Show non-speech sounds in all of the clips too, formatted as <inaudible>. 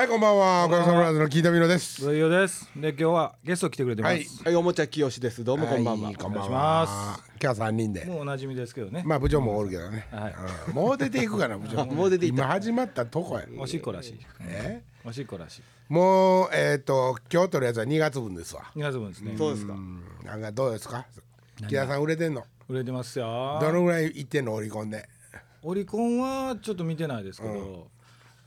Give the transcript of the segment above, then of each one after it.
はいこんばんは。ゴロサブラーズのキータミノです。上与です。で今日はゲスト来てくれてます、はい。はい、おもちゃきよしです。どうもこんばんは。はいこんばんはま今日は三人で。もうおなじみですけどね、まあ部長もおるけどね。はい。うん。もう出ていくかな <laughs> 部長も。う出ていった。今始まったとこや。おしっこらしい。え？おしっこらしい。もうえっと今日取るやつは2月分ですわ。2月分ですね。そうですか。うん。なんかどうですか？木田さん売れてんの？売れてますよ。どのぐらいいってんの？オリコンで。オリコンはちょっと見てないですけど、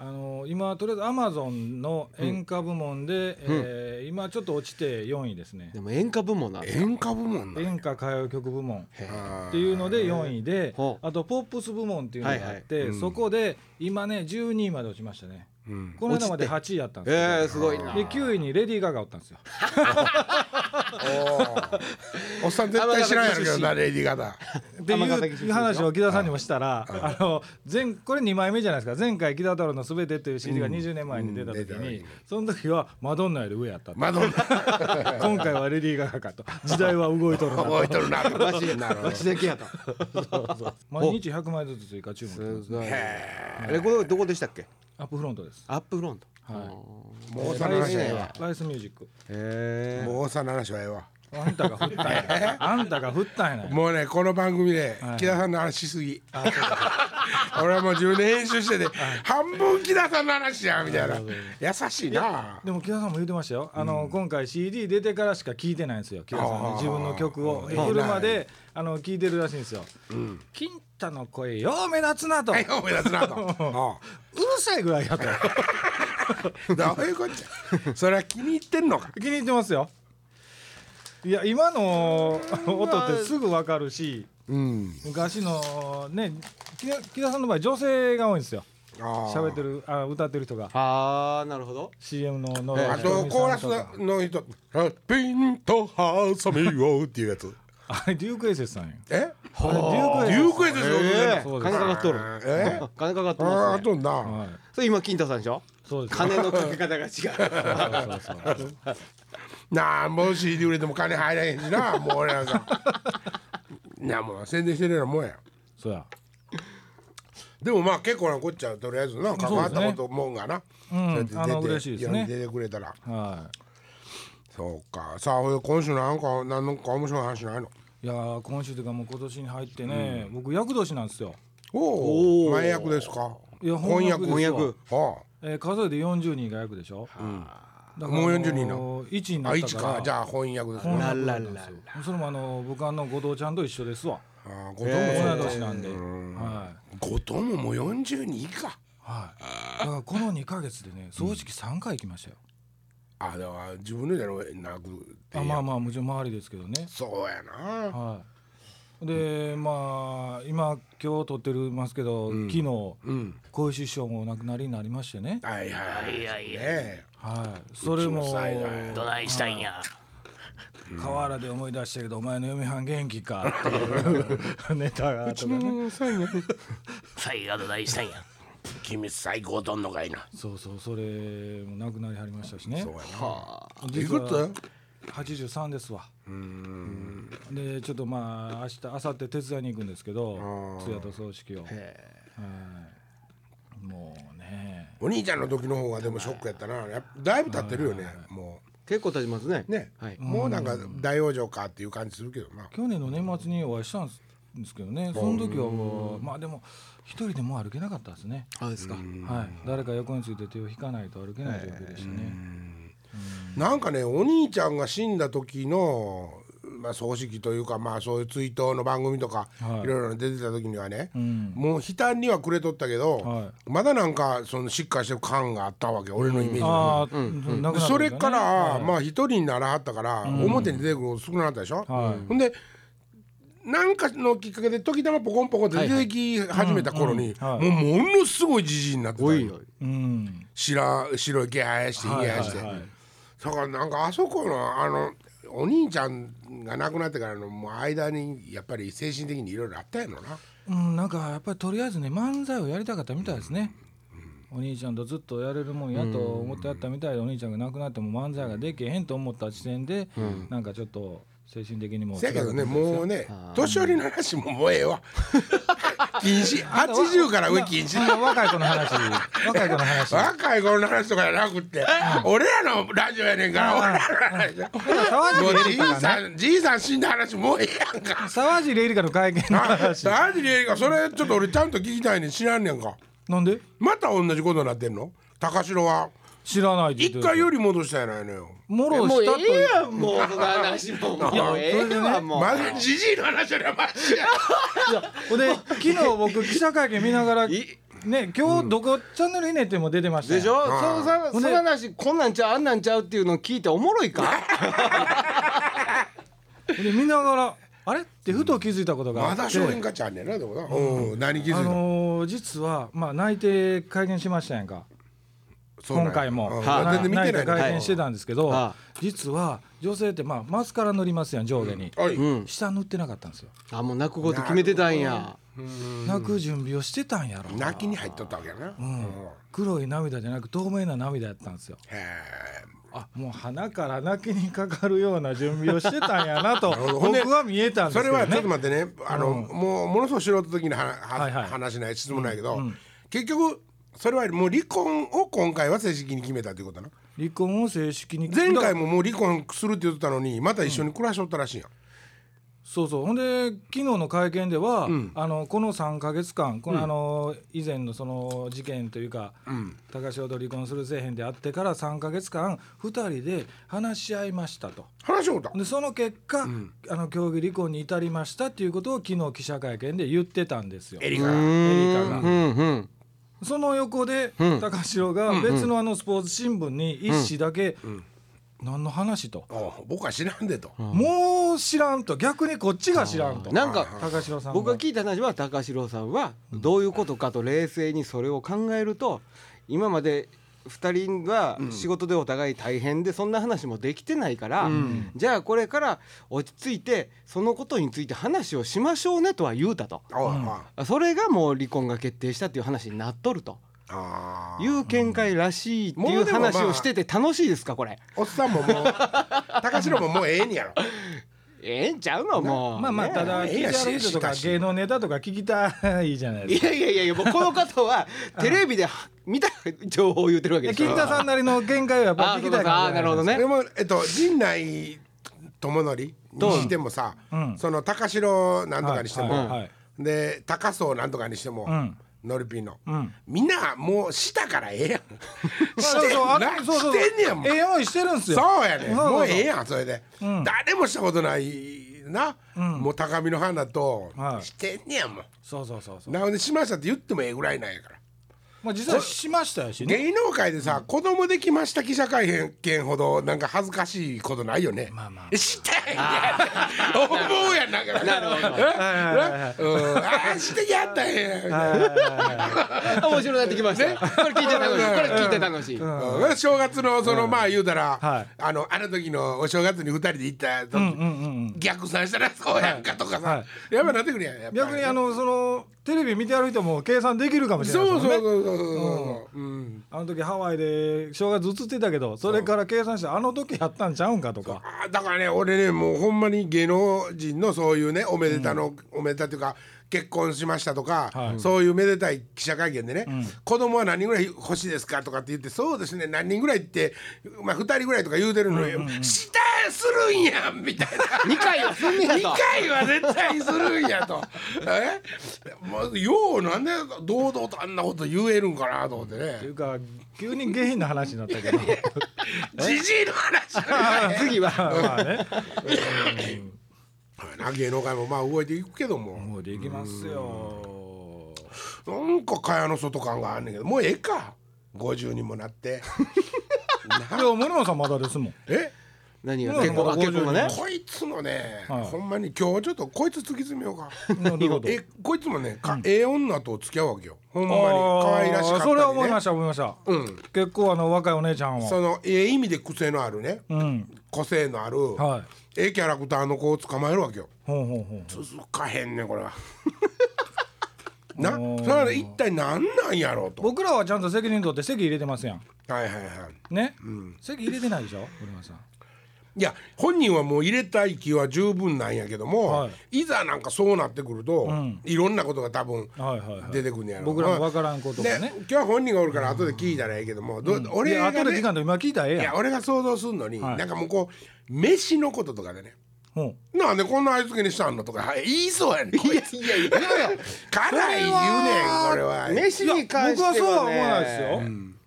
あの今とりあえずアマゾンの演歌部門で、えー今ちょっと落ちて4位ですね。でも演歌部門なんですか。演歌部門な演歌歌謡曲部門っていうので4位であとポップス部門っていうのがあって、はいはい。そこで今ね12位まで落ちましたね、うん。この間まで8位やったんですけど、ええすごいな。で9位にレディー・ガガおったんですよ。おっさん絶対知らんやろけどなレディーガガ。っていう話を木田さんにもしたら、あの前これ2枚目じゃないですか。前回木田太郎のすべてっていう CD が20年前に出た時うん出に、たその時はマドンナより上やったと。マドンナ。今回はレディー・ガガかと。時代は動いとるなと。覚えとるなわし、なるほど。わしだけやと。毎日100枚ずつ追加注文してます。すごい。レコードどこでしたっけ？アップフロントです。アップフロント。はい。もう大阪の話はええわ。ライスミュージック。へえ。もう大阪の話はええわ。あんたが振ったんや。あんたが振ったんやない。もうねこの番組ではい。木田さんの話しすぎ <laughs> 俺はもう自分で編集してて半分木田さんの話やみたいな。優しいな。でも木田さんも言ってましたよ。あの、今回 CD 出てからしか聞いてないんですよ木田さんに自分の曲を。うん。車であの聞いてるらしいんですよ「金太の声よう目立つな」と「うはい目立つなと。<laughs> あるさいぐらいや」と。あ <laughs> どういうこっちゃ？それは気に入ってんのか？気に入ってますよ。いや今の音ってすぐ分かるしうん。昔のね木田木田さんの場合女性が多いんですよ。喋ってるるあ歌ってる人が。ああ、なるほど。CM ののあとコーラスの人「ピンと挟みよう」っていうやつ。あれデュークエイセスさんやえ？デュデュークエスええ。そうです。金かかっとる。え金かかってあますね。あとんなはいそれ今金太さんでしょ？そうです金のかけ方が違う。そうそうそうなあもう CD 売れても金入らへんしなもう俺なんかなあもう宣伝してるようなもんや。そうや。でもまあ結構なこっちゃとりあえずな関わったこともんがな。うんそうやって出て嬉しいですね。出てくれたら。はそうか。さあ今週なんか何のか面白い話ないの？いいやー今週というかもう今年に入ってね、僕厄年なんですよ。おお前役ですか？いや翻訳翻訳はえー数えで40人が役でしょ、だもう40人の。1にああなったから。一か。じゃあ翻訳ですね。翻訳ららなんですよそれもあの僕あの後藤ちゃんと一緒ですわ。ああ後藤同いもそう年なんで、はい。後藤ももう42か。はい。だからこの2か月でね葬式3回行きましたよ、あだから自分のじゃなくてあまあまあもちろん周りですけどね。そうやな。はい。でまあ今今日撮ってるますけど、昨日うん。小石師匠もお亡くなりになりましてね。はいはいはい。いやいやねはい。それも。どないしたんや。河原で思い出したけどお前の嫁はん元気か？っていう。<laughs> ネタがあとかね。最後どないしたんや。君最高どんのかいなそうそうそれも亡くなりはりましたしね。そうやはあ。ない実はくつ83ですわ。でちょっとまあ明日明後日手伝いに行くんですけど通夜と葬式を。はい。もうねお兄ちゃんの時の方がでもショックやったな。やっぱだいぶ経ってるよね。も結構経ちますね。うね。はい。もうなんか大往生かっていう感じするけどな。去年の年末にお会いしたんですけどね。その時はもうまあでも一人でもう歩けなかったですね。あですか。はい。誰か横について手を引かないと歩けない状況でしたね。なんかねお兄ちゃんが死んだ時のまあ葬式というかまあそういう追悼の番組とかはい。いろいろ出てた時にはねうん。もう悲嘆にはくれとったけどはい。まだなんかそのしっかりしてる感があったわけ俺のイメージでああ、亡くなった時はね。それから、はい。まあ一人にならはったから、表に出てくるの少なかったでしょ、はい。ほん。でなんかのきっかけで時たまポコンポコンって出てき始めた頃に、もうものすごいじじいになってた。うん白白い毛生やしてひげ生やして、だからなんかあそこのあのお兄ちゃんが亡くなってからのもう間にやっぱり精神的にいろいろあったやろな。うん、なんかやっぱりとりあえずね漫才をやりたかったみたいですね、お兄ちゃんとずっとやれるもんやと思ってやったみたいでお兄ちゃんが亡くなっても漫才ができへんと思った時点で、なんかちょっと精神的にもせやけどねもうね年寄りの話ももうええわ <laughs> 禁止。80から上禁止。若い子の話。若い子の話。若い頃の話とかじゃなくって俺らのラジオやねんから俺らの。話。沢もうじいさんじいさん死んだ話もうええやんか。沢尻エリカの会見のあ話何でええかそれちょっと俺ちゃんと聞きたいねん。知らんねんか。なんで？また同じことになってんの？高城は知らないって言ってる一回より戻したやないのよ。もろもうしたとええやんもうその話ももうええわもう。じじいの話よりはマシやほんで昨日僕記者会見見ながらね今日どこチャンネルひねっても出てましたよでしょ？そさそほんでの話こんなんちゃうあんなんちゃうっていうのを聞いておもろいか？<laughs> で見ながらあれ？ってふと気づいたことがあって、まだ商品価値あんねんなでもなうん。何気づいた？あのー実はまあ内定会見しましたやんか今回も、うんはい全然見てない内定会見してたんですけど、は実は女性ってまあマスカラ塗りますやん上下に、はい。うん。下塗ってなかったんですよ。あもう泣くこと決めてたんや。泣く準備をしてたんやろ。泣きに入っとったわけやな。うん。黒い涙じゃなく透明な涙やったんですよ。へあもう鼻から泣きにかかるような準備をしてたんやなと僕は見えたんですけどね。それはちょっと待ってね。あのもうものすごい素人的なはははいはい。話ない質問ないけど結局それはもう離婚を今回は正式に決めたということな離婚を正式に。前回ももう離婚するって言ってたのにまた一緒に暮らしとったらしいやん。そうそう。ほんで昨日の会見では、あのこの3か月間この、あの以前のその事件というか、高潮と離婚するせえへんであってから3か月間2人で話し合いましたと。話しようたでその結果、あの協議離婚に至りましたっていうことを昨日記者会見で言ってたんですよ。エリカが。エリカが。うんうんその横で、高城が別のあのスポーツ新聞に一紙だけ、何の話と、僕は知らんでと。もう知らんと。逆にこっちが知らんと。なんか高城さん僕が聞いた話は高城さんはどういうことかと冷静にそれを考えると今まで2人が仕事でお互い大変でそんな話もできてないから、じゃあこれから落ち着いてそのことについて話をしましょうねとは言うたと。おうあそれがもう離婚が決定したっていう話になっとると。いう見解らしいっていう話をしてて楽しいですかこれ。おっさんももう高城ももうええんやろ <laughs> ええんちゃうのもう。まあまあねただ聞いてある人とか芸能ネタとか聞きたいじゃないですか。いやいやいやいやもうこの方はテレビで見た情報を言ってるわけでですよ金田さんなりの見解をやっぱあ聞きたいあーなるほどね。でもえっと陣内智則にしてもさ、うん。その高城なんとかにしても、はいはいはいで高荘なんとかにしても、んノリピンの、ん。みんなもうしたからええやん。してんねやもん。ええ思いしてるんすよ。そうやねもうええやんそれで、誰もしたことないな、もう高見の花と、はい。してんねやもん。そうそうそうそう。なのでしましたって言ってもええぐらいなんやから。まあ実際しましたよしね。芸能界でさ、子供できました記者会見ほどなんか恥ずかしいことないよね。まあまあ。したいんや。<laughs> 思うやんなんか。なるほど。<laughs> うん、ああしてやったんや。面白くなってきました、これ聞いて楽しいこれ聞いて楽しい、うん正月のそのまあ言うたら、はいあのあの時のお正月に二人で行った時、うんうんうん。逆算したらそうやんかとかさ、はやっぱなってくるやん。逆にあのそのテレビ見てある人も計算できるかもしれないそう。そうそうそうそう。うん。あの時ハワイで正月映ってたけどそれから計算してあの時やったんちゃうんかとか。だからね俺ねもうほんまに芸能人のそういうねおめでたの、おめでたというか結婚しましたとか、はい。そういうめでたい記者会見でね、子供は何人ぐらい欲しいですかとかって言ってそうですね何人ぐらいって、まあ、2人ぐらいとか言うてるのに、したするんやんみたいな。<laughs> 2回はすんねや2と回は絶対するんやと。<laughs> え？もうようなんで堂々とあんなこと言えるんかなと思ってっていねうか急に下品な話になったけど。<laughs> じじいの話次はまあね。な芸能界もまあ動いていくけども。もうできますよ。なんか蚊帳の外感があんねんけどもうええか。50にもなって。<laughs> いや森本さんまだですもん。え？何が？うん結婚あ結婚がね。こいつのね、はい。ほんまに今日ちょっとこいつ突き詰めようか。えこいつもね、かええ女と付き合うわけよ。ほんまに。可愛らしかったり、ね、それは思いました思いました。うん。結構あの若いお姉ちゃんは。そのええ意味で癖のあるね。うん。個性のある、はい。ええキャラクターの子を捕まえるわけよ。ほうほうほう。続かへんねんこれは。<laughs> なそれはね一体何なんやろうと。僕らはちゃんと責任取って席入れてますやん。はいはいはい。ね？席入れてないでしょ？森本さん。いや本人はもう入れたい気は十分なんやけども、、はい。ざなんかそうなってくると、ん。いろんなことが多分はいはいはい。出てくるんやろ僕らも分からんことがでね今日は本人がおるから後で聞いたらええけども、どい俺が、や後でね時間と今聞いたらええやん。いや俺が想像するのに、はい。なんかもうこう飯のこととかでね。ほなんでこんな味付けにしたんのとか。はい言いそうやねん。いやいやいや。辛い言うねんこれは。飯にういや関しては、ね、僕はそうは思わないですよ、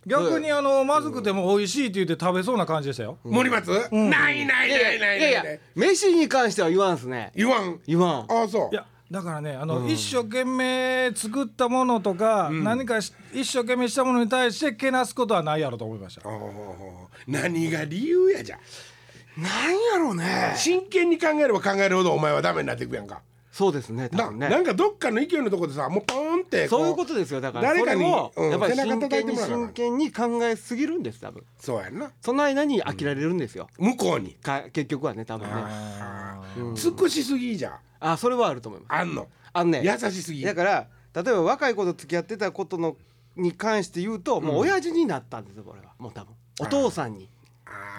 逆にあのまずくても美味しいって言って食べそうな感じでしたよ、森松、ないないないないないい。やいや飯に関しては言わんすね。言わん？言わん。ああそう。いやだからねあの、一生懸命作ったものとか、何かし一生懸命したものに対してけなすことはないやろと思いました。何が理由やじゃなんやろうね。真剣に考えれば考えるほどお前はダメになっていくやんか。そうですね多な分ね。なんかどっかの勢いのとこでさもうポーンってこそういうことですよだから。誰かにうんやっぱり真剣に真剣に考えすぎるんです多分。そうやんな。その間に飽きられるんですよ、向こうに。か結局はね多分ね。尽くしすぎじゃん。あそれはあると思います。あんの。あのね優しすぎ。だから例えば若い子と付き合ってたことのに関して言うともう親父になったんですよこれは。もう多分。お父さんに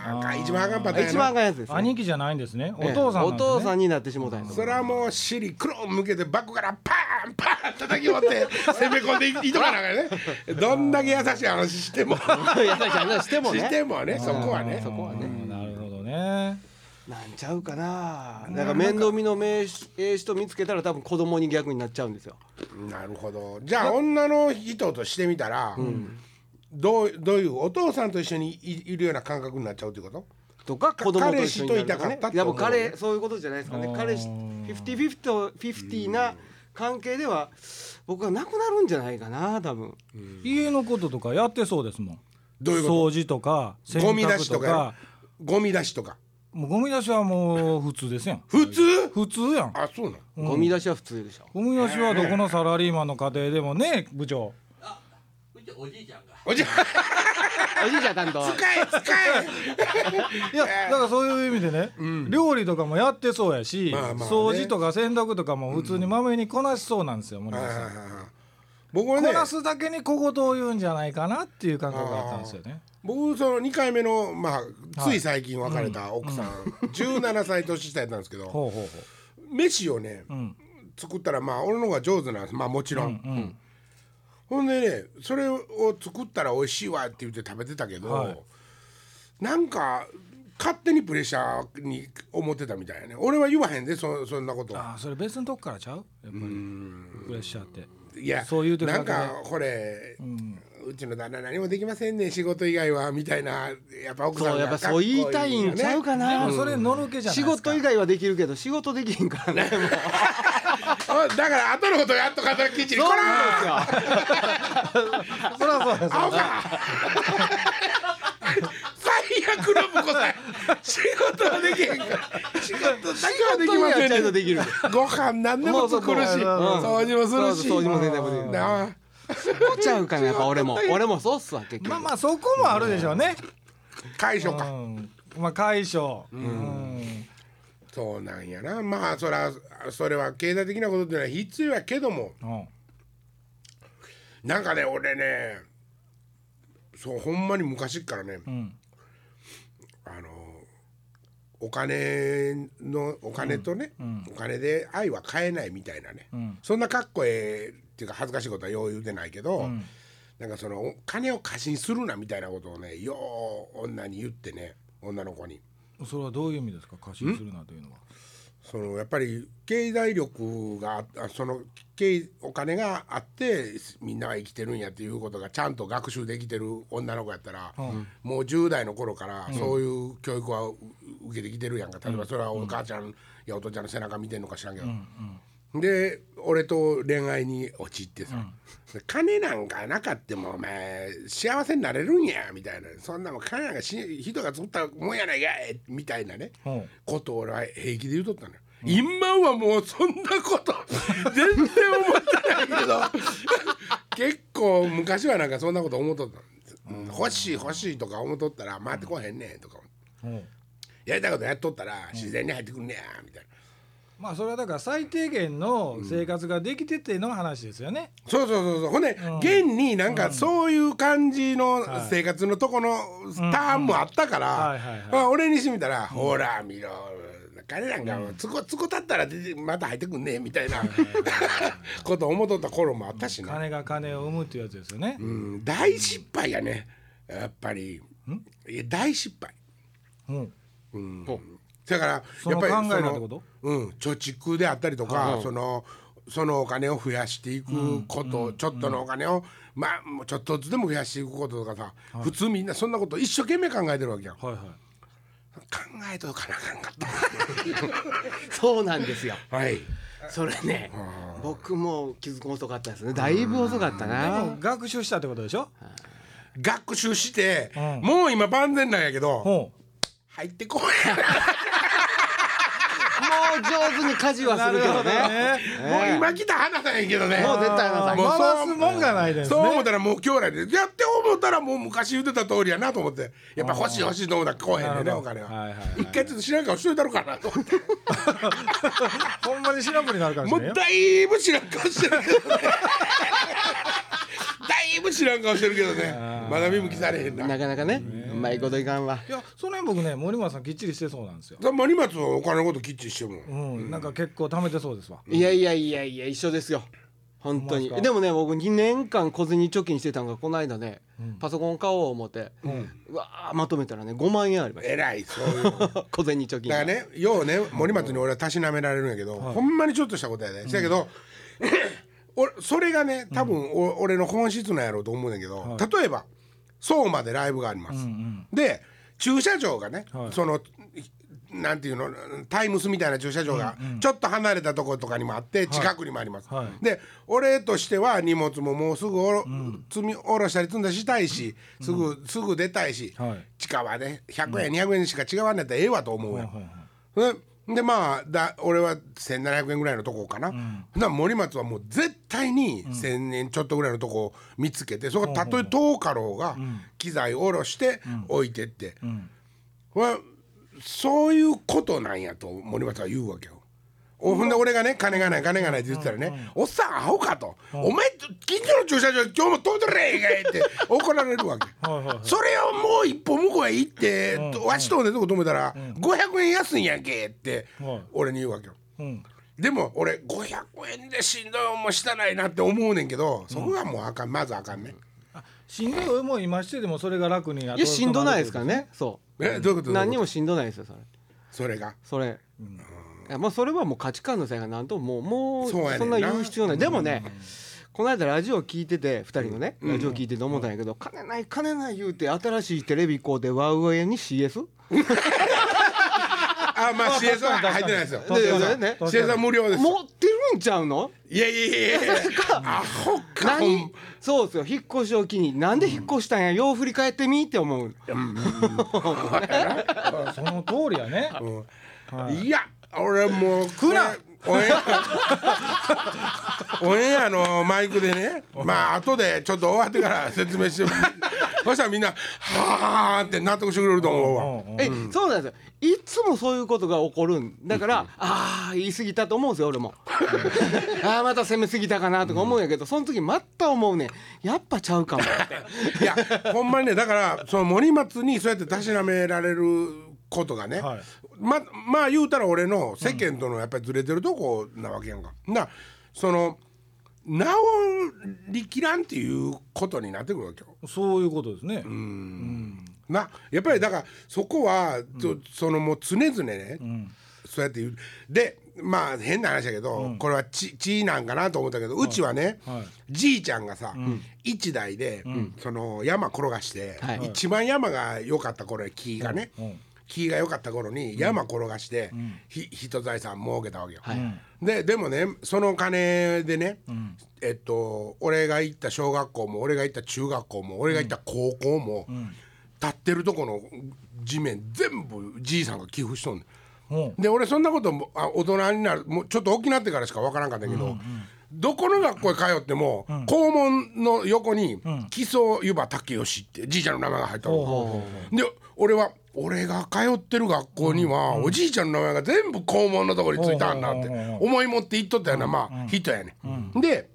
ああ一番あかんパターンや一番あなかんやつです、ね、兄貴じゃないんですね。おえ。え父さんなんですね、お父さんになってしもうたんやとそれはもう尻黒向けてバックからパーンパーン叩き割って <laughs> 攻め込んでいいとかなんかね。どんだけ優しい話しても。<laughs> 優しい話してもね。してもねそこはね。そこはね。うん。なるほどね。なんちゃうかな。だから面倒見の名しええ人見つけたら多分子供に逆になっちゃうんですよ。なるほど。じゃあ女の人としてみたら、どうどういうお父さんと一緒にいいるような感覚になっちゃうっていうこと？とか子供と一緒になるとか彼氏といたかったってねいやもう彼そういうことじゃないですかね。彼氏フィフティフィフティフィフティな関係では僕はなくなるんじゃないかな多分。家のこととかやってそうですもん。どういうこと？掃除とか洗ゴミ出し濯とかゴミ出しとか？もうゴミ出しはもう普通ですやん。普通？普通やん。あそうなのゴミ出しは普通でしょ。ゴミ出しはどこのサラリーマンの家庭でもね部長うちおじいちゃんが。おじゃおじいちゃん担当。使え使え。いやだからそういう意味でね、料理とかもやってそうやし、まあまあね。掃除とか洗濯とかも普通にまめにこなしそうなんですよ、森本さん。僕はねこなすだけに小言を言うんじゃないかなっていう感覚があったんですよね。僕その2回目のまあつい最近別れた奥さん、17歳年下やったんですけど、ほうほうほ飯をね、ん。作ったらまあ俺の方が上手なんです。まあもちろん、う。うん、ほんでねそれを作ったら美味しいわって言って食べてたけど、はい。なんか勝手にプレッシャーに思ってたみたいやね。俺は言わへんでそそんなこと。ああそれ別のとこからちゃう？やっぱり。プレッシャーって。いやそう言うてるなんかこれ、うちの旦那何もできませんね仕事以外はみたいなやっぱ奥さんがそうやっぱそう言いたいんちゃうかかなでもそれのろけじゃない仕ですか。事以外はできるけど仕事できへんからねもう <laughs> だから後のことやっとかときっちり。そうこなんですよ。そりゃそうですか。最悪の婿さん。仕事はできへんから。仕事だけはできませんね。できる。ご飯何でも作るし。掃除もするし。掃除も全然もできる。ちゃうかなやっぱ俺も。俺もそうっすわ結局。まあまあそこもあるでしょうね。う解消か。ん、まあ解消。うん。そうなんやな。まあそらそれは経済的なことっていうのは必要やけども。うん。なんかね俺ねそうほんまに昔っからねうん。あのお金のお金とね、お金で愛は買えないみたいなね、ん。そんなかっこええっていうか恥ずかしいことはよう言うてないけど、なんかそのお金を過信するなみたいなことをねよう女に言ってね女の子にそれはどういう意味ですか？過信するなというのは。そのやっぱり経済力がその経お金があってみんなは生きてるんやっていうことがちゃんと学習できてる女の子やったら、もう10代の頃からそういう教育はう受けてきてるやんか。例えばそれはお母ちゃんやお父ちゃんの背中見てんのか知らんけど。で俺と恋愛に陥ってさ、金なんかなかってもお前幸せになれるんやみたいな。そんなもん金なんかし人が作ったもんやないかいみたいなね、ほう。ことを俺は平気で言うとったのよ、今はもうそんなこと <laughs> 全然思ってないけど。<laughs> 結構昔はなんかそんなこと思っとったの、うん。欲しい欲しいとか思っとったら回ってこへんねんとかほうやりたいことやっとったら自然に入ってくんねやみたいなまあそれはだから最低限の生活ができてての話ですよね。そうそうそうそう。ほんで、うん。現になんかそういう感じの生活のとこのターンもあったからはいはいまあ俺にしてみたら「ほら見ろ。彼なん。かつこつこ立ったら出てまた入ってくんね」みたいな <laughs> こと思っとった頃もあったしな、金が金を生むっていうやつですよね。うん、大失敗やね。やっぱり。いや大失敗。うん。だからそのやっぱり考えがってこと？うん、貯蓄であったりとか、はいそのそのお金を増やしていくこと、ちょっとのお金を、まあもうちょっとずつでも増やしていくこととかさ、普通みんなそんなこと一生懸命考えてるわけやん。考はいはい。えとかなあかんかっ <laughs> そうなんですよ。たはい。それね僕も気づくの遅かったですね。だいぶ遅かったでなも学習したってことでしょ？学習して、うん。もう今万全なんやけど、ほ入ってこい上手に家事はするけどね。ね。もう今来た花なんやけどね。もう絶対なさいもうそう回すもんがないですね。そう思ったらもう今日来でやって思ったらもう昔言ってた通りやなと思って。やっぱ欲しい欲しいと思ったら来おへんねお金は,、一回ちょっと知らん顔しといたろかなと思って。ほんまにシナプになるかもしもう。だいぶ知らん顔してるけどね。だいぶ知らん顔してるけどね。まだ見向きされへんな。なかなかね。うまいこといかんわ。いやその辺僕ね森松さんきっちりしてそうなんですよ。さ森松はお金のこときっちりしてるもん。うん、なんか結構貯めてそうですわ。いやいやいやいや一緒ですよ。本当に。ほんまですか？でもね僕2年間小銭貯金してたんがこの間ね、パソコン買おう思って、うわーまとめたらね5万円ありましえらいそういうだかた小銭貯金。がらねようね森松に俺はたしなめられるんやけど、ほんまにちょっとしたことやで、せやけど <laughs> 俺それがね多分、お俺の本質なんやろうと思うねんけど、例えば相馬でライブがあります、で駐車場がね、はい。そのなんていうのタイムスみたいな駐車場がちょっと離れたところとかにもあって近くにもあります、はい。で俺としては荷物ももうすぐおろ、積み下ろしたり積んだりしたいしすぐ、すぐ出たいし、はい。近はね100円、200円しか違わんねやったらええわと思うやん、はいはいででまあだ俺は1700円ぐらいのとこかな、な森松はもう絶対に1,000円ちょっとぐらいのとこを見つけてそこたとえ遠かろうが機材下ろして置いてって、はそういうことなんやと森松は言うわけよ。おほんで俺がね金がない金がないって言ってたらね、おっさんアホかと、お前近所の駐車場今日も止めとれへんかいって怒られるわけ。<laughs> はいはいはい。それをもう一歩向こうへ行って、わしと同じとこ止めたら、500円安いんやんけってはい。俺に言うわけよ。うん。でも俺500円でしんどい思いしたないなって思うねんけどそこがもうあかん。まずあかんね、しんどい思い今してでもそれが楽にいやしんどないですからね。そえどういうこと？う何にももしんどないですよそれ。それが？それ、いやまあそれはもう価値観の差がなんともうもうそんな言う必要ない。でもねこの間ラジオ聞いてて2人のね、ラジオ聞いてて思ったんやけど、金ない金ない言うて新しいテレビこうでワウワウに CS? <laughs> あまあ CS は入ってないですよ。確かにでね。CS は無料です。持ってるんちゃうの？いやいやいやいや。<laughs> アホかほ何ん。そうですよ。引っ越しを機に。なんで引っ越したんや？よう振り返ってみって思う。<laughs> その通りやね。いや俺もう来なオンエアオンエアのマイクでね。まあ後でちょっと終わってから説明して <laughs> そしたらみんな「はあ」って納得してくれると思うわ。うんうんえ、そうなんですよ。いつもそういうことが起こるんだから、ああ言い過ぎたと思うんですよ俺も。<laughs> ああまた攻めすぎたかなとか思うんやけどその時また思うね。んやっぱちゃうかも。っ <laughs> ていやほんまにねだからその森松にそうやってたしなめられることがね、はい。ままあ言うたら俺の世間とのやっぱりずれてるとこなわけやんか。なその治りきらんっていうことになってくるわけよ。そういうことですね。なやっぱりだからそこは、とそのもう常々ね、そうやって言う。でまあ変な話だけど、これは血血なんかなと思ったけど、うちはね、はい。じいちゃんがさ、一台で、その山転がして、はい。一番山が良かった頃や木がね、うん木が良かった頃に山転がして、ひ人財産儲けたわけよ。はい。ででもねその金でね、えっと俺が行った小学校も俺が行った中学校も俺が行った高校も、立ってるとこの地面全部じいさんが寄付しとんねん。う。んで俺そんなこともあ大人になるもうちょっと大きなってからしか分からんかったけど、どこの学校へ通っても、校門の横に「木曽湯葉武義」ってじいちゃんの名前が入ったの。で俺は俺が通ってる学校には、おじいちゃんの名前が全部校門のところについたんだって思い持って言っとったようなまあ人やね、ん、で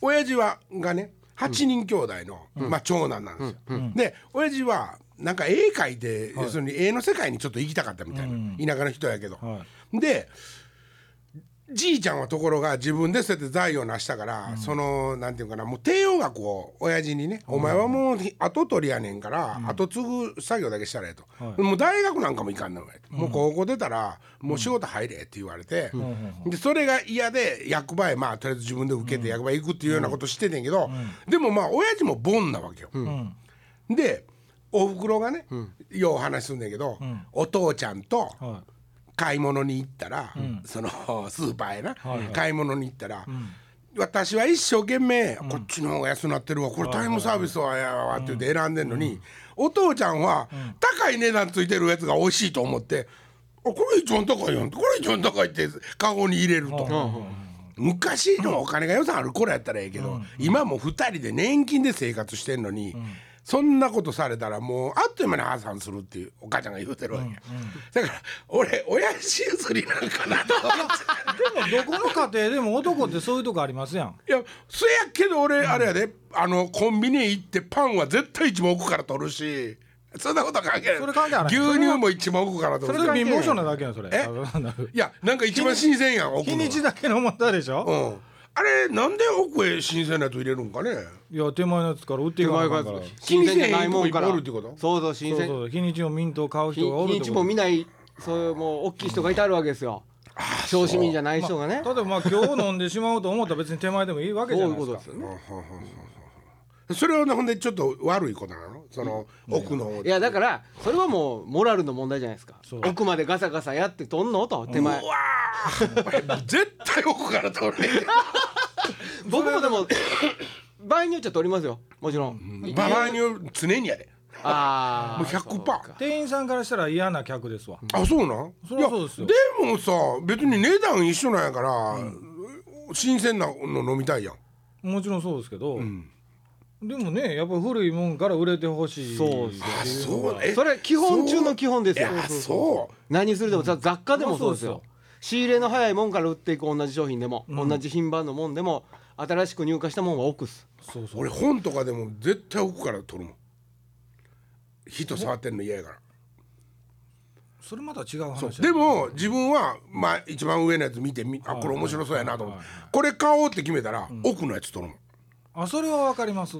親父はがね8人兄弟の、まあ、長男なんですよ。で親父はなんか絵描いて、要するに絵の世界にちょっと行きたかったみたいな、田舎の人やけど。はでじいちゃんはところが自分でそうやって財を成したから、そのなんていうかなもう帝王学を親父にね、お前はもう後取りやねんから、後継ぐ作業だけしたらええと、はい。もう大学なんかもいかんのよ、もう高校出たらもう仕事入れって言われて、でそれが嫌で役場へまあとりあえず自分で受けて役場へ行くっていうようなことしてんねんけど、でもまあ親父もボンなわけよ。でおふくろがね、よう話すんだけど、お父ちゃんと、い。は買い物に行ったら、そのスーパーへな、はいはい。買い物に行ったら、私は一生懸命、こっちの方が安なってるわこれタイムサービスはやわって言って選んでんのに、お父ちゃんは、高い値段ついてるやつが美味しいと思って「あこれ一番高いやん」これ一番高いってカゴに入れると。昔のお金が予算ある頃やったらええけど、今もう2人で年金で生活してんのに、そんなことされたらもうあっという間に破産するっていうお母ちゃんが言うてるわけ、だから俺親父譲りなんかなと。でもどこの家庭でも男ってそういうとこありますやん。<laughs> いやそやけど俺あれやで、あのコンビニ行ってパンは絶対一番奥から取るし。そんなこと関係ない。それ関係ない牛乳も一番奥から取それで貧乏症なだけやんそれ。え？いやなんか一番新鮮やん奥の。日にちだけの問題でしょ、うんあれなんで奥へ新鮮なやつ入れるんかね？いや手前のやつから売っていかなあから。新鮮じゃないもんから。そうそう新そう鮮そう日にちのミントを買う日人がおるっ日にちも見ないそういうもう大きい人がいてあるわけですよ。小市民じゃない人がね。例えばまあ今日飲んでしまうと思ったら別に手前でもいいわけそういじゃないうですか。ことですよねそれはほんでちょっと悪いことなの？その奥のいやだからそれはもうモラルの問題じゃないですか。奥までガサガサやってとんの？と手前。うわー。絶対奥から取るね僕もでも場合によっちゃ取りますよ。もちろん。場合による常にやで。ああもう100%店員さんからしたら嫌な客ですわ。あそうな？んそりゃそうですよ。いやでもさ別に値段一緒なんやから、新鮮なの飲みたいやん。もちろんそうですけど、でもねやっぱ古いもんから売れてほしい。そうっていう。のがそう。えそれ基本中の基本ですよ。そう。何するでもざ雑貨でもそうですよ。仕入れの早いもんから売っていく同じ商品でも、同じ品番のもんでも新しく入荷したもんは奥っす。そうそう。俺本とかでも絶対奥から取るもん。人触ってんの嫌やから。それまた違う話でも自分はまあ一番上のやつ見てみあこれ面白そうやなと思ってはいはいこれ買おうって決めたら奥のやつ取るもん。あそれはわかります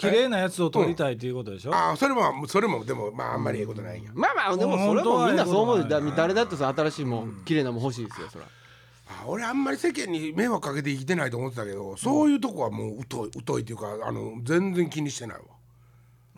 綺麗なやつを取りたいということでしょ、あそれもそれもでもまああんまりええことないん。やまあまあでもそれもみんなそう思うだ誰だってさ新しいもん綺麗なもん欲しいですよそら。あ俺あんまり世間に迷惑かけて生きてないと思ってたけどそういうとこはもう疎い疎いっていうかあの全然気にしてないわ。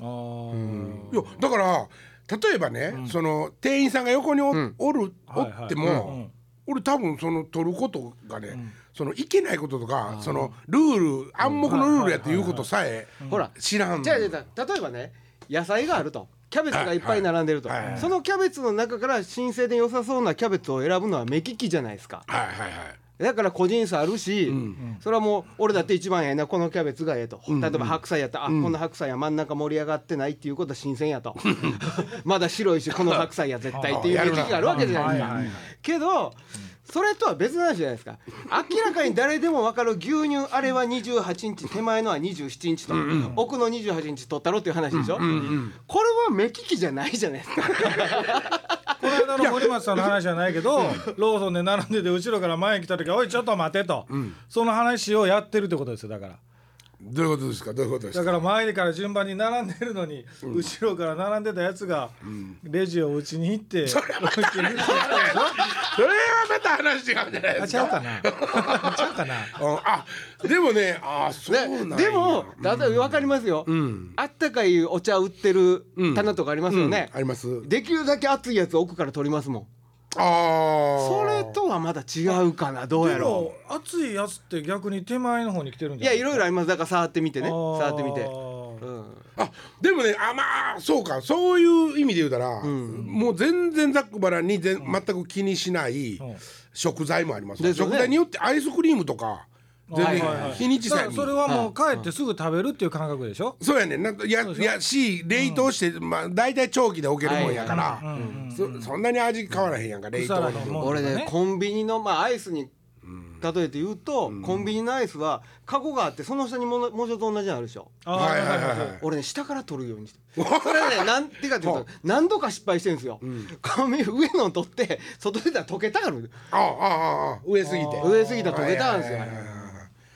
あー。いやだから例えばね、その店員さんが横にお,、おるおはいはい。っても、うん俺多分その取ることがね、そのいけないこととかそのルール暗黙のルールやっていうことさえほら。知らん。のじゃあじゃあ例えばね野菜があると。キャベツがい。っぱい並んでると、はい。はい。そのキャベツの中から新鮮で良さそうなキャベツを選ぶのは目利きじゃないですか。はいはいはいだから個人差あるし、それはもう俺だって一番ええなこのキャベツがええと、例えば白菜やったら、あこの白菜は真ん中盛り上がってないっていうことは新鮮やと。<laughs> まだ白いしこの白菜や絶対っていう目利きがあるわけじゃないですか、けどそれとは別の話じゃないですか。明らかに誰でも分かる牛乳あれは28日手前のは27日と、奥の28日取ったろっていう話でしょ、これは目利きじゃないじゃないですか。この間の森松さんの話じゃないけどローソンで並んでて後ろから前に来た時「おいちょっと待て」と、その話をやってるってことですよだから。どういうことですか？どういうことですか？だから前から順番に並んでるのに、後ろから並んでたやつがレジを打ちに行って、それはま <laughs> <laughs> た話違うんじゃないであすかうかな。ちゃうかな。うん。あでもねあそうなんや。でも例えば分かりますよ、あったかいお茶売ってる棚とかありますよね、あります。できるだけ熱いやつ奥から取りますもん。ああそれとはまだ違うかな。どうやろでも熱いやつって逆に手前の方に来てるんういやいろいろああります。だから触ってみてね。触ってみて、うん、あでもねあまあそうか。そういう意味で言うたら、もう全然ざっくばらんに全全く気にしないうん。食材もあります、ね。食材によってアイスクリームとか全然日にちさにだからそれはもう帰ってすぐ食べるっていう感覚でしょ？そうやねん。なんかいやいやし冷凍して、まあ大体長期で置けるもんやから、そそんなに味変わらへんやんか冷凍の。俺ねねコンビニのまあアイスに例えて言うと、コンビニのアイスはカゴがあってその下にものもう一つ同じのあるでしょ？はいはいはいはい。<laughs> 俺ね下から取るようにして。<laughs> それはねなんていうかっていうと何度か失敗してるんですよ、コンビニ上の取って外出たら溶けたがるあああああ上すぎて。上すぎたら溶けたんですよ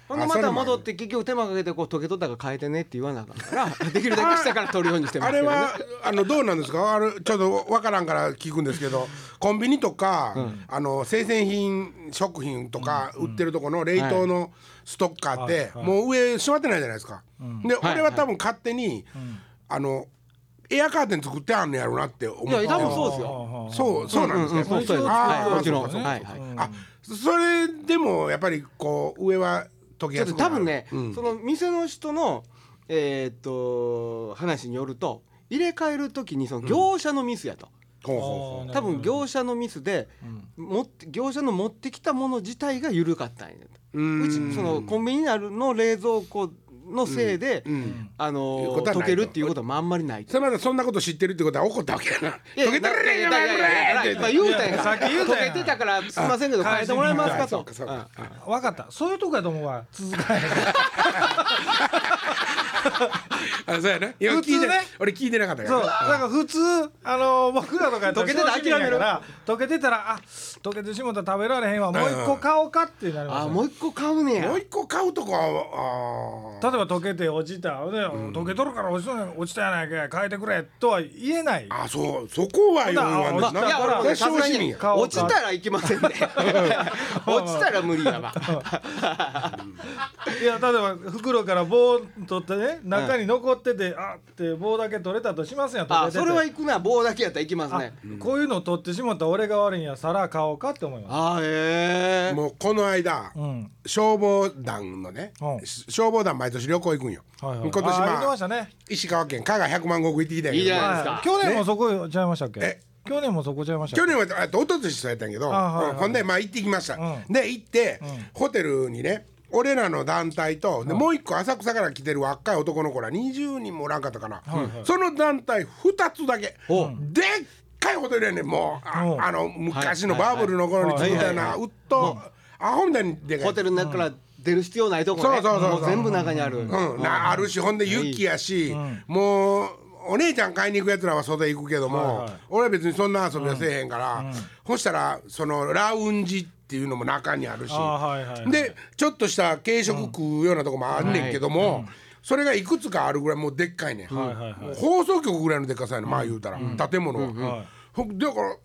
ほんでまた戻って結局手間かけてこう溶けとったから変えてねって言わなあかんから <laughs> できるだけ下から取るようにしてます。けど、ね、あれはあのどうなんですか？あれちょっとわからんから聞くんですけど <laughs> コンビニとか、あの生鮮品食品とか売ってるとこの冷凍のストッカーって、もう上閉まってないじゃないですか。で、はい。俺は多分勝手に、あのエアカーテン作ってあんのやろうなって思っていや多分そうですよ。そうそうなんですね。うん。うんそうそうです。あーはい。もちろん。そうかそうかはいはい。あそれでもやっぱりこう上は溶けちょっとやすくなる多分ね、うん。その店の人のえーっと話によると入れ替える時にその業者のミスやと、ほうほうほう。多分業者のミスで、持って業者の持ってきたもの自体が緩かったんやと。うん。うちそのコンビニにあるの冷蔵庫のせいで、うん。あの溶けるっていうことはあんまりないと。それまでそんなこと知ってるってことは怒ったわけやな。溶けてるねんやばいこれってまあ言うたんやさっき言うたんや溶けてたからすいませんけど変えてもらえますかと分かったそういうとこやと思うわ続かへんあそうやな今普通ね聞いて俺聞いてなかったかそうだらから普通あの僕らとか溶けてたら諦める溶けてたらあ溶けてしもたら食べられへんわもう一個買おうかってなりますよあもう一個買うねやもう一個買うとこは例えば溶けて落ちた。で、溶けとるから落ちた落ちたやないか変えてくれとは言えない。あそうそこは言わんないや俺もねそれは正直にさすがに落ちたらいきませんね。<laughs> 落ちたら無理やわ。<laughs> いや例えば袋から棒取ってね中に残ってて、あって棒だけ取れたとしますやん。それは行くな棒だけやったら行きますね。あこういうの取ってしまったら俺が悪いんや皿買おうかって思います。あへえ。もうこの間うん。消防団のねうん。消防団毎年旅行行くんよ。はいはい。今年あ言ってまあましたね。石川県加賀百万石行ってきたんやけどいいじゃないですか。はい去年もそこちゃいましたっけ？え？去年もそこちゃいましたっけ？去年はあと一昨年そうやったんやけど、あはいはい。うんほんでまあ行ってきました、うん。で行って、ん。ホテルにね俺らの団体と、でもう一個浅草から来てる若い男の子ら20人もおらんかったかな、その団体2つだけ。お。でっかいホテルやねん。もうあ,、うんあの昔のバブルの頃に作ったような、うっと、アホみたいにでかい。ホテルの中から出る必要ないとこね。そうそうそうそう。も全部中にある。うん、なあるしほんで雪やし、もうお姉ちゃん買いに行くやつらは外行くけども、はいはい。俺は別にそんな遊びはせえへんから、そしたらそのラウンジっていうのも中にあるし、あはいはいはい。でちょっとした軽食食うようなとこもあんねんけども、それがいくつかあるぐらいもうでっかいねん、はいはいはい。もう放送局ぐらいのでっかさやねんまあ言うたら、建物は。はい。ほだから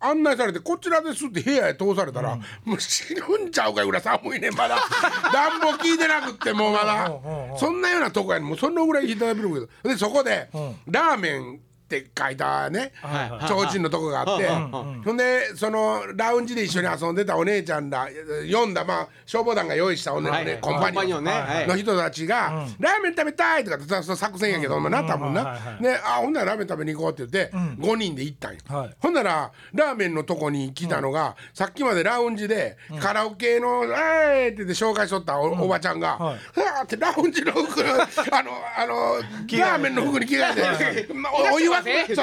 案内されてこちらですって部屋へ通されたら、もう死ぬんちゃうかぐらい寒いねんまだ。<laughs> 暖房効いてなくってもうまだ。そんなようなとこやねん。もうそのぐらいいただけるけど。でそこで、ラーメンって書いたね提灯のとこがあって。ほんでそのラウンジで一緒に遊んでたお姉ちゃんら読んだまあ消防団が用意したおね、はいはい。コンパニオン。の人たちが、ラーメン食べたいとかって作戦やけど、まあな多分な、あほんならラーメン食べに行こうって言って、5人で行ったんよ、はい。ほんならラーメンのとこに来たのが、さっきまでラウンジで、カラオケの「えー!」って言って紹介しとったお,、おばちゃんが「はい。ふわーってラウンジの服のあのあのラーメンの服に着替えて、<laughs> お湯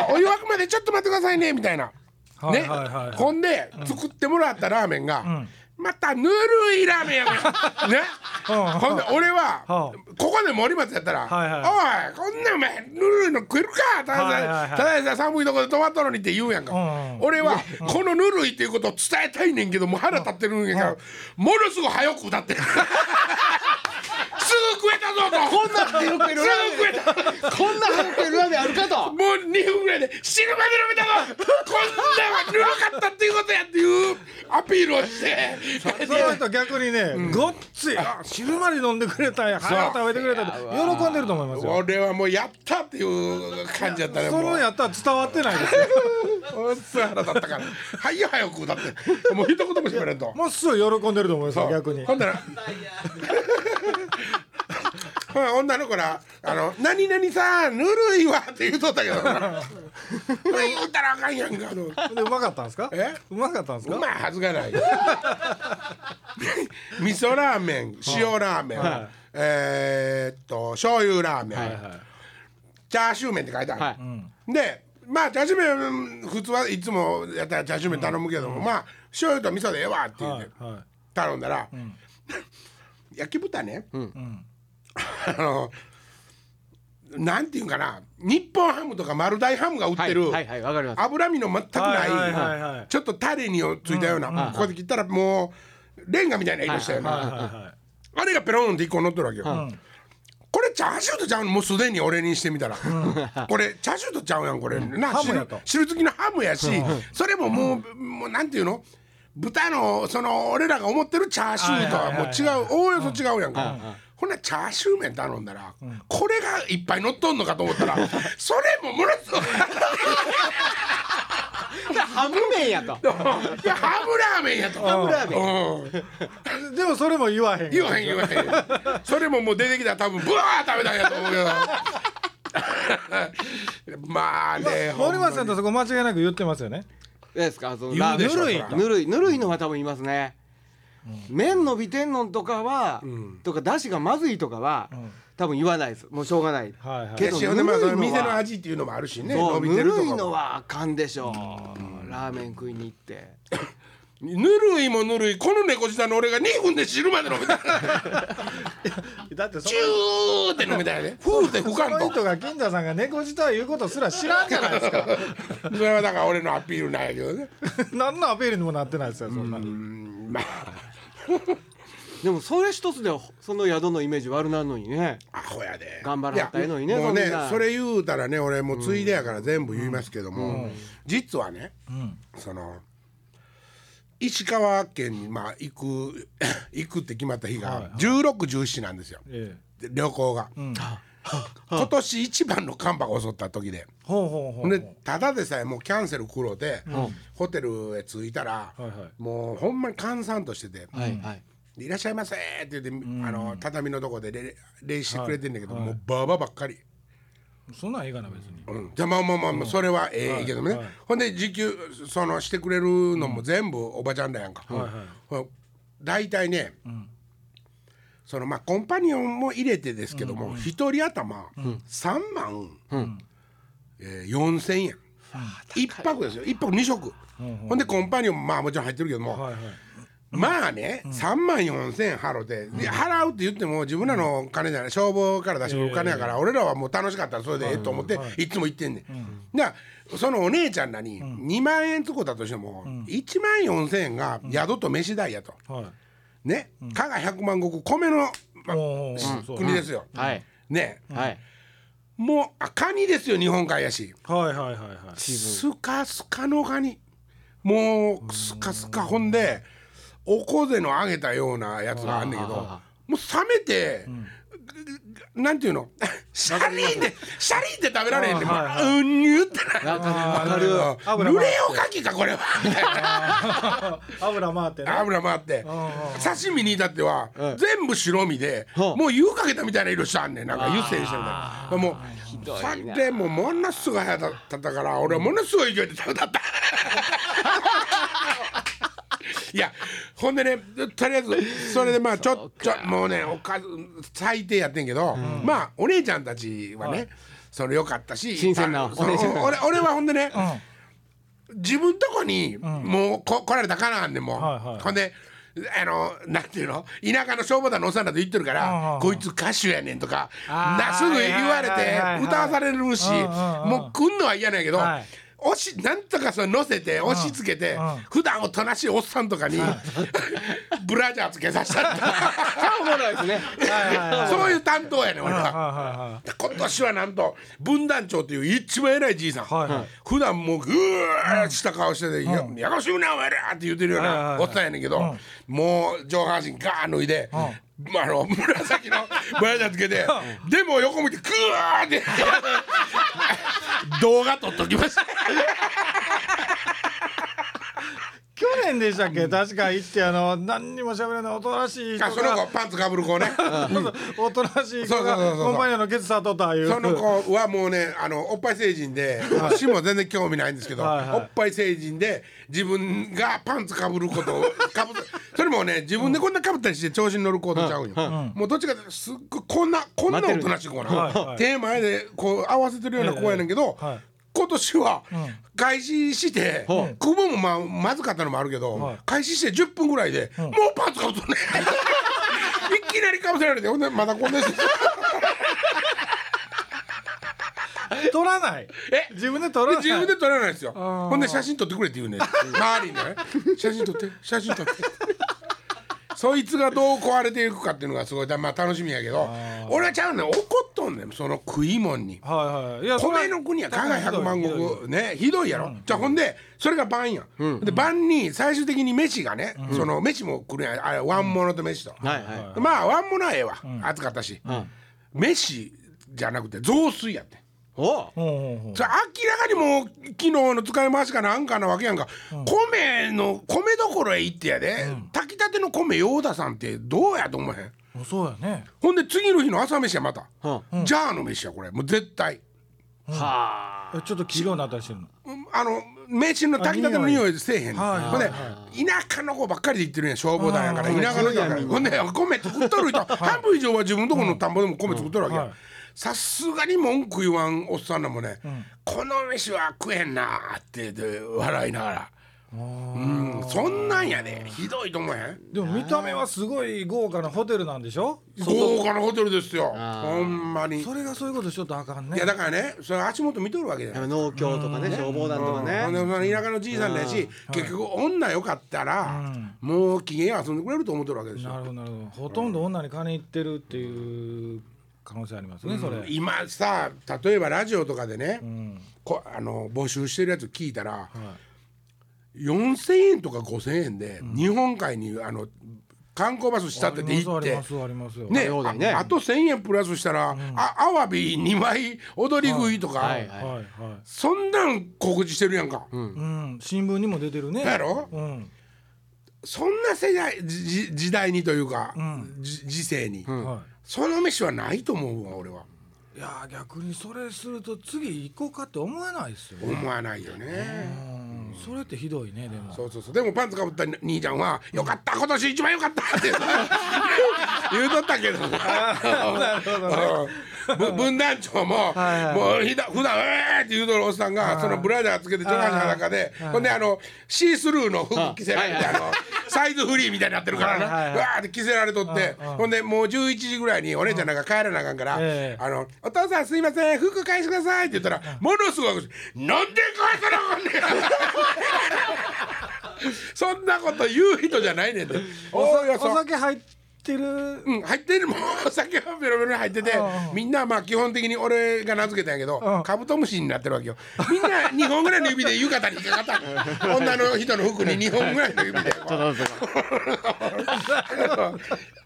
お湯沸くまでちょっと待ってくださいね」みたいな。はいね、はいはいはい。ほんで作ってもらったラーメンが、またぬるいラーメンやねん。<laughs> ね、うん。ほんで俺は、はここで森松やったら「はいはおいこんなんお前ぬるいの食えるか？ただいただでさ寒いとこで泊まったのに」って言うやんか、うん。俺はこのぬるいっていうことを伝えたいねんけどもう腹立ってるんやから、ものすごい早く歌って。るすぐ食えたぞと。こんな早く食えるすラぐ食えた。ーメンこんな早く食えるラーメンあるかともう2分ぐらいで死ぬまで飲めたぞ。こんなんはぬるかったっていうことやっていうアピールをして。その人逆にね、ごっついあ汁まで飲んでくれたんや。早く食べてくれたって喜んでると思いますよ。俺はもうやったっていう感じやったねそのやったら伝わってないですよ。<laughs> おっさ腹立ったから「はいよ早く歌って。もう一言も喋れんと。もうすごい喜んでると思いますよ逆に。ほんなら <laughs> 女の子ら「あの何々さんぬるいわ」って言うとったけど。な言うたらあかんやんかと。でうまかったんですか？え？うまかったんですか？うまいはずがない。<laughs> 味噌ラーメン塩ラーメン、はい。えーっと醤油ラーメン、はいはい。チャーシュー麺って書いてある、はい。でまあチャーシュー麺普通はいつもやったらチャーシュー麺頼むけども、まあ醤油と味噌でええわって言ってはいはい。頼んだら、<laughs> 焼き豚ね、ん <laughs> あのなんていうんかな日本ハムとか丸大ハムが売ってる、はいはいはいわかります。脂身の全くない,、はいはいはいはい。ちょっとタレについたような、ここで切ったらもうレンガみたいな色したような、はいはいはあれがペロンって一個乗ってるわけよ、ん。これチャーシューとちゃうのもうすでに俺にしてみたら、<laughs> これチャーシューとちゃうやんこれ、な汁ハムやと。汁付きのハムやし、それももう,、もうなんていうの？豚のその俺らが思ってるチャーシューとはもう違うおおよそ違うやんか、ほんならチャーシュー麺頼んだら、これがいっぱい乗っとんのかと思ったら <laughs> それもものすごい。<laughs> ハム麺やと。<laughs> いやハムラーメンやと。ハムラーメン、うん、いでもそれも言わへん。言わへん言わへん。それももう出てきたら多分ブワー食べたんやと思うけどまあね森松さんとそこ間違いなく言ってますよね。ですか？そのぬるい。ぬるい。ぬるいのは多分いますね、麺伸びてんのとかは、ん。とかだしがまずいとかは、ん。多分言わないです。もうしょうがない、はいはい。けどのぬるいのは。店の味っていうのもあるしね伸びてるとかも。ぬるいのはあかんでしょう、ラーメン食いに行って。ぬるいもぬるいこの猫舌の俺が2分で汁まで飲めた <laughs> だってそチューって飲めたよね。<laughs> ふーって吹かんと。の人が金田さんが猫舌言うことすら知らんじゃないですか。<laughs> それはだから俺のアピールなんやけどね。何のアピールにもなってないですよそんなうんまあでもそれ一つでその宿のイメージ悪なんのにね。アホやで。頑張らはったらええのにねもうねそれ言うたらね俺もうついでやから全部言いますけども、実はね、その石川県にまあ行く <coughs> 行くって決まった日が1617なんですよ。ええ。で旅行が、ん今年一番の寒波が襲った時で。ほうほうほうでただでさえもうキャンセル苦労で、ホテルへ着いたら、はいはい。もうほんまに閑散としてて、はいはいでいらっしゃいませ」って言って、あの畳のとこで礼礼してくれてんだけど、もうバーバーばっかり。そんなんええかな別に。うん、じゃあまあまあまあまあそれはええけどもね、はいほんで時給そのしてくれるのも全部おばちゃんだやんか、はいはい。大体ね、そのまあコンパニオンも入れてですけども一、人頭3万、えー、4,000円。一泊ですよ。一泊2食、ほんでコンパニオンもまあもちろん入ってるけども、まあね、3万4千円払うて、で払うって言っても自分らの金じゃない。消防から出してくる金やから、俺らはもう楽しかったらそれでええと思って、い、つも行ってんねん。だからそのお姉ちゃんらに2万円使ったとしても、1万4千円が宿と飯代やと。はいね、加賀100万石米の、ま国ですよ。はい。ね、はい。もうあカニですよ日本海やし。はいはいはいはい。スカスカのカニ。もうスカスカ。ほんでおこぜの揚げたようなやつがあんねんけどもう冷めて、なんていうの？シャリーってシャリーって食べられへんねん、はいはい。もううんにゅってなわかる濡れおかきかこれは。<laughs> 油回ってね油回って。刺身に至ってはうん。全部白身ではあもう湯かけたみたいな色してあんねん。なんか湯煎してみたいなもうどいな。それでもうものすごい早かったから俺はものすごい勢いで食べたったいやほんでねとりあえずそれでまあちょっともうねおかず最低やってんけど、まあお姉ちゃんたちはね、それよかったし新鮮なお姉ちゃん俺俺はほんでね、自分とこにもうこ来られたからなんでもう、はいはい。ほんであのなんていうの？田舎の消防団のおっさんだと言ってるから、こいつ歌手やねんとかなすぐ言われて歌わされるし、もう来んのは嫌なんやけど、はい押しなんとかそれ乗せて押し付けて、うん。普段おとなしいおっさんとかに、<laughs> ブラジャーつけさせたりとか。<laughs> おもろいですね。はいはいはい。そういう担当やねん俺は。今年はなんと分団長という一番偉いじいさん、はいはい。普段もうぐーした顔してて「ややかしいなお前ら!」って言ってるようなおっさんやねんけど、もう上半身ガーン脱いで、まあ、あの紫のブラジャーつけてでも横向いてグワーって動画撮っときましたい今年でしたっけ？確か行ってあの何にも喋らないおとなしい子が。パンツかぶる子ね。おとなしい子がコンパニオンのケツ触っとったいう。その子はもうねあのおっぱい成人で私も全然興味ないんですけど、はいはい。おっぱい成人で自分がパンツかぶることをかぶそれもね自分でこんなかぶったりして調子に乗る子とちゃうんよ、もうどっちかってすっごいこんなこんなおとなしい子な、はいはい手前でこう合わせてるような子やねんけど、ええはい今年は開始して、雲もまあまずかったのもあるけど、はい。開始して10分ぐらいで、もうパンツかぶっとんね <laughs> いきなりかぶせられてほんでまだこんな取 <laughs> らない？え？自分で取らない？自分で撮らないですよ。ー。ほんで写真撮ってくれって言うねん。周りにね。写真撮って写真撮ってそいつがどう壊れていくかっていうのがすごいまあ楽しみやけど俺はちゃうねん怒っとんねんその食いもんに。はいはい。いや米の国や加賀百万石ねひどいやろ、じゃあほんでそれが晩や、ん、で晩に最終的に飯がね、その飯も来るやん。あれワンモノと飯と、はいはいまあワンモノはええわ、暑かったし、飯じゃなくて雑炊やってお明らかにもう昨日の使い回しかなんかなわけやんか、米の米どころへ行ってやで、炊きたての米ヨーダさんってどうやと思えへん？そうやね。ほんで次の日の朝飯やまた、はジャーの飯やこれ。もう絶対。あ。えちょっと黄色になったりしてるの？うんあの飯の炊きたての匂いせえへん、はい。ほんで、田舎の子ばっかりで行ってるんや消防団やから。田舎の人やから。ほんで米作っとる人。半分以上は自分とこの田んぼでも米作っとるわけはい。やさすがに文句言わんおっさんらもね、この飯は食えんなってで笑いながら。うんそんなんやで。ひどいと思えへん。でも見た目はすごい豪華なホテルなんでしょ？豪華なホテルですよ。あほんまに。いそれがそういうことしとったらあかんね。やだからねそれ足元見とるわけじゃない。農協とかね消防団とかね。田舎のじいさんだし結局女よかったらもう機嫌遊んでくれると思ってるわけですよ。なるほどなるほど。ほとんど女に金いってるっていう可能性ありますねそれ。今さ例えばラジオとかでね、うん。こあの募集してるやつ聞いたらは4,000円とか5,000円で日本海にあの観光バスしたってて行って。ありますありますありますよ。ねそうだよね。ああと1,000円プラスしたら、あアワビ2枚踊り食いとか、はいはいはい。そんなん告知してるやんか、うん。新聞にも出てるね。やろ？うん。そんな世代じじ時代にというか、じ時世に、はその飯はないと思うわ俺は。いいやー逆にそれすると次行こうかって思わないですよね。思わないよね。うん。それってひどいねでも。そうそうそう。でもパンツかぶった兄ちゃんは「よかった今年一番よかった」って。<laughs> 言うとったけどうん。ぶ分団長ももうひだ普段えーって言うとるおっさんがそのブラジャーつけて上半身裸でほんであのシースルーの服着せられてあのサイズフリーみたいになってるからな。わーって着せられとってほんでもう11時ぐらいにお姉ちゃんなんか帰らなあかんからええあの「お父さんすいません服返してください」って言ったらものすごい「なんで返さなあかんねん」<laughs> そんなこと言う人じゃないねんで。お酒入ってる？うん、入ってる。<laughs> もんお酒はベロベロに入っててみんなまあ基本的に俺が名付けたんやけどうんカブトムシになってるわけよ。みんな2本ぐらいの指で浴衣に引っかかった女の人の服に2本ぐらいの指で。<laughs>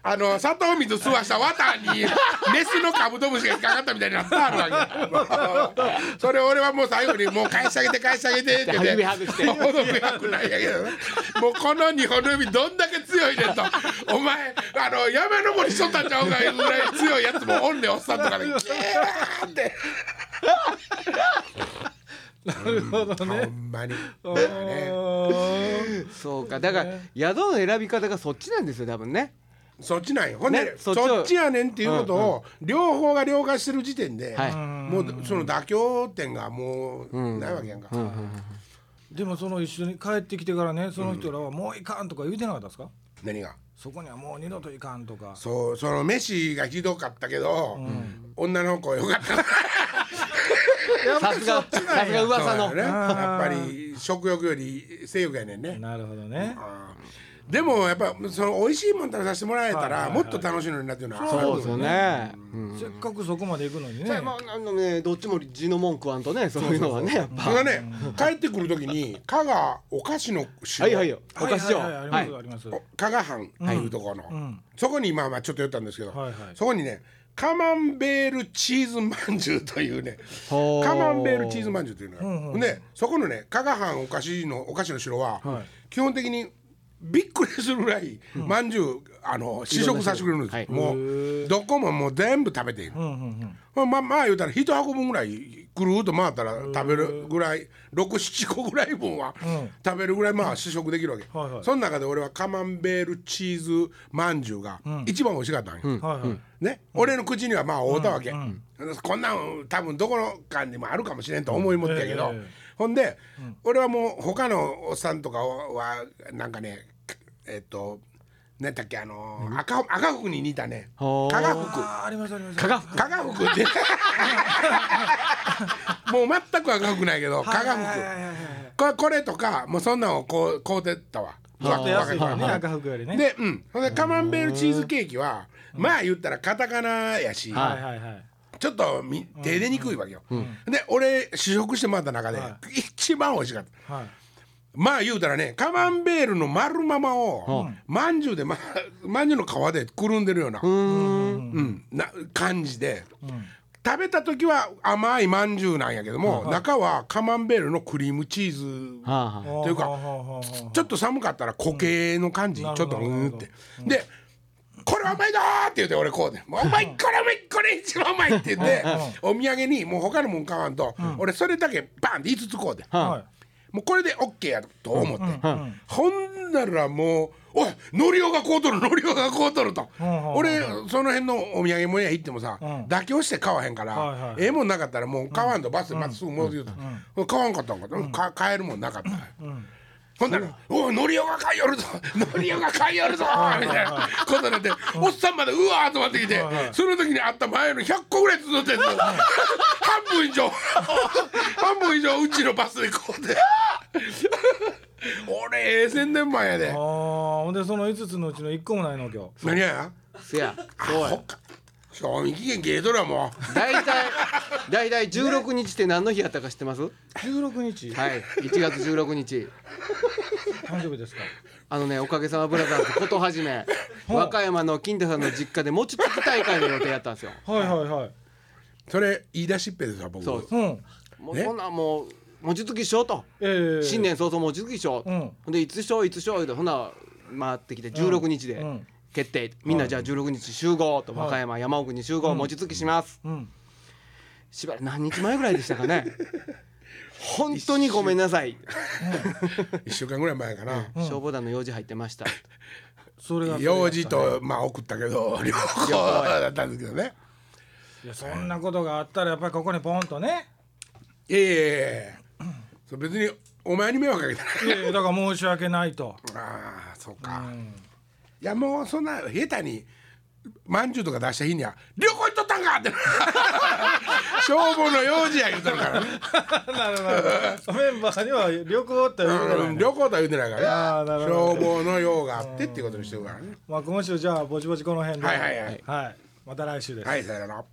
あの砂糖水吸わした綿にメスのカブトムシが引っかかったみたいになってあるわけよ <laughs> それ俺はもう最後にもう返してあげて返してあげてって言ってもうこの2本の指どんだけ強いねんと。お前あの山登りしとったんちゃうかいうぐらい強いやつもおんねんおっさんとかで。<laughs> キャーって。<laughs> なるほどほねんまに。あね。ーそうか。だから宿の選び方がそっちなんですよ多分ね。そっちなんよ。ほんで、ねそそっちをっちやねんっていうことを両方が了解してる時点で、はい。もうその妥協点がもうないわけやんか、でもその一緒に帰ってきてからねその人らはもういかんとか言うてなかったですか？何が？そこにはもう二度といかんとか。そうその飯がひどかったけど、女の子よかった。<laughs> さすがさすが噂の。ね。やっぱり食欲より性欲やねんね。なるほどねでもやっぱその美味しいもん食べさせてもらえたら、もっと楽しいのになっていうのはそうですよね。うん。せっかくそこまで行くのにね。まああのねどっちも字の文句はんとねそういうのはねやっぱ。それがね帰ってくる時に加賀お菓子の城はいはいよ。お菓子場はいはいはいありますあります。お加賀藩っていうところの、ん。そこにまあまあちょっと寄ったんですけど、はいはい。そこにねカマンベールチーズまんじゅうというねカマンベールチーズまんじゅうというのが、うんうん。でそこのね加賀藩お菓子のお菓子の城は、はい。基本的にびっくりするぐらいまんじゅうあの試食させてくれるんです、はい。もうどこももう全部食べている、うんうんまあまあ言うたら一箱分ぐらいぐるーっと回ったら食べるぐらい67個ぐらい分は食べるぐらいまあ試食できるわけ、はいはい。その中で俺はカマンベールチーズまんじゅうが一番美味しかったんよ、うん。はいはい。ね、俺の口にはまあ合うたわけ、こんなん多分どこの間にもあるかもしれんと思いもってやけど、ええほんで、俺はもう他のおっさんとかはなんかねえっと何だっけあのー赤赤服に似たね。加賀服ありますあります。加賀加賀服ってもう全く赤服ないけど加賀服これこれとかもうそんなんをこう買うてったわ。ちょっと安いからね赤服よりね。でうん。ほんでカマンベールチーズケーキはまあ言ったらカタカナやし、はい。はいはいちょっとみ手出にくいわけよ、で俺試食してもらった中で、は一番美味しかった。はいまあ言うたらねカマンベールの丸ままをまんじゅうでままんじゅうの皮でくるんでるような,、うん。な感じで、食べた時は甘いまんじゅうなんやけども、中はカマンベールのクリームチーズ。というかちょっと寒かったら固形の感じ、うん。ちょっとうんって、でこれはうまいだーって言って俺こうで「もううまいこれうまいこれ一番うまい」って言ってお土産にもう他のもん買わんと、俺それだけバンって5つこうで。はいもうこれで OK やと思って、ほんならもう「おいのりおがこうとるのりおがこうとる」と、俺その辺のお土産物屋行ってもさ、ん。妥協して買わへんから、ええもんなかったらもう買わんとバスでまたすぐ戻ると、買わんかったんか、か買えるもんなかった、ほんなら「おいのりおが買いよるぞのりおが買いよるぞ」みたいな。ことになっておっさんまでうわーっと待ってきてその時にあった前の100個ぐらい続いてんの。半分以上。<laughs> 半分以上うちのバスでこうで俺ええ宣伝マンやで。あーほんでその5つのうちの1個もないの今日。何や？せや。そうやほっか賞味期限切れとるわも大体大体16日って何の日やったか知ってます？16日？はい。1月16日。誕生日ですか？あのねおかげさまブラザーズことはじめ和歌山の金太さんの実家で餅つき大会の予定やったんですよ。はいはいはい。うそれ言い出しっぺでさ僕。そう。うん。ねもうそんなんもう餅つきしようと。ええ新年早々餅つきしよう、うん。ほんでいつしよういつしよう言うてほな回ってきて16日で。うん決定、みんなじゃあ16日集合と和歌山山奥に集合餅つきします、うん。しばらく何日前ぐらいでしたかね。<laughs> 本当にごめんなさい、1週間。ぐらい前かな。消防団の用事入ってました。それが用事とまあ送ったけど <laughs> 両方だったんですけどね。いやそんなことがあったらやっぱりここにポンとね。いやいやいや別にお前に迷惑かけた。ないやいやだから申し訳ないと。ああそうか、んいやもうそんな下手にまんじゅうとか出した日には「旅行行っとったんか!」って。<laughs> 消防の用事や言うとるからね。<laughs> なるほど。メンバーには旅行って言うからうん旅行とは言うてないからね。消防の用があってっていうことにしてるからね。まあ今週じゃあぼちぼちこの辺で。はいはいはい。はい。また来週です。はいさよなら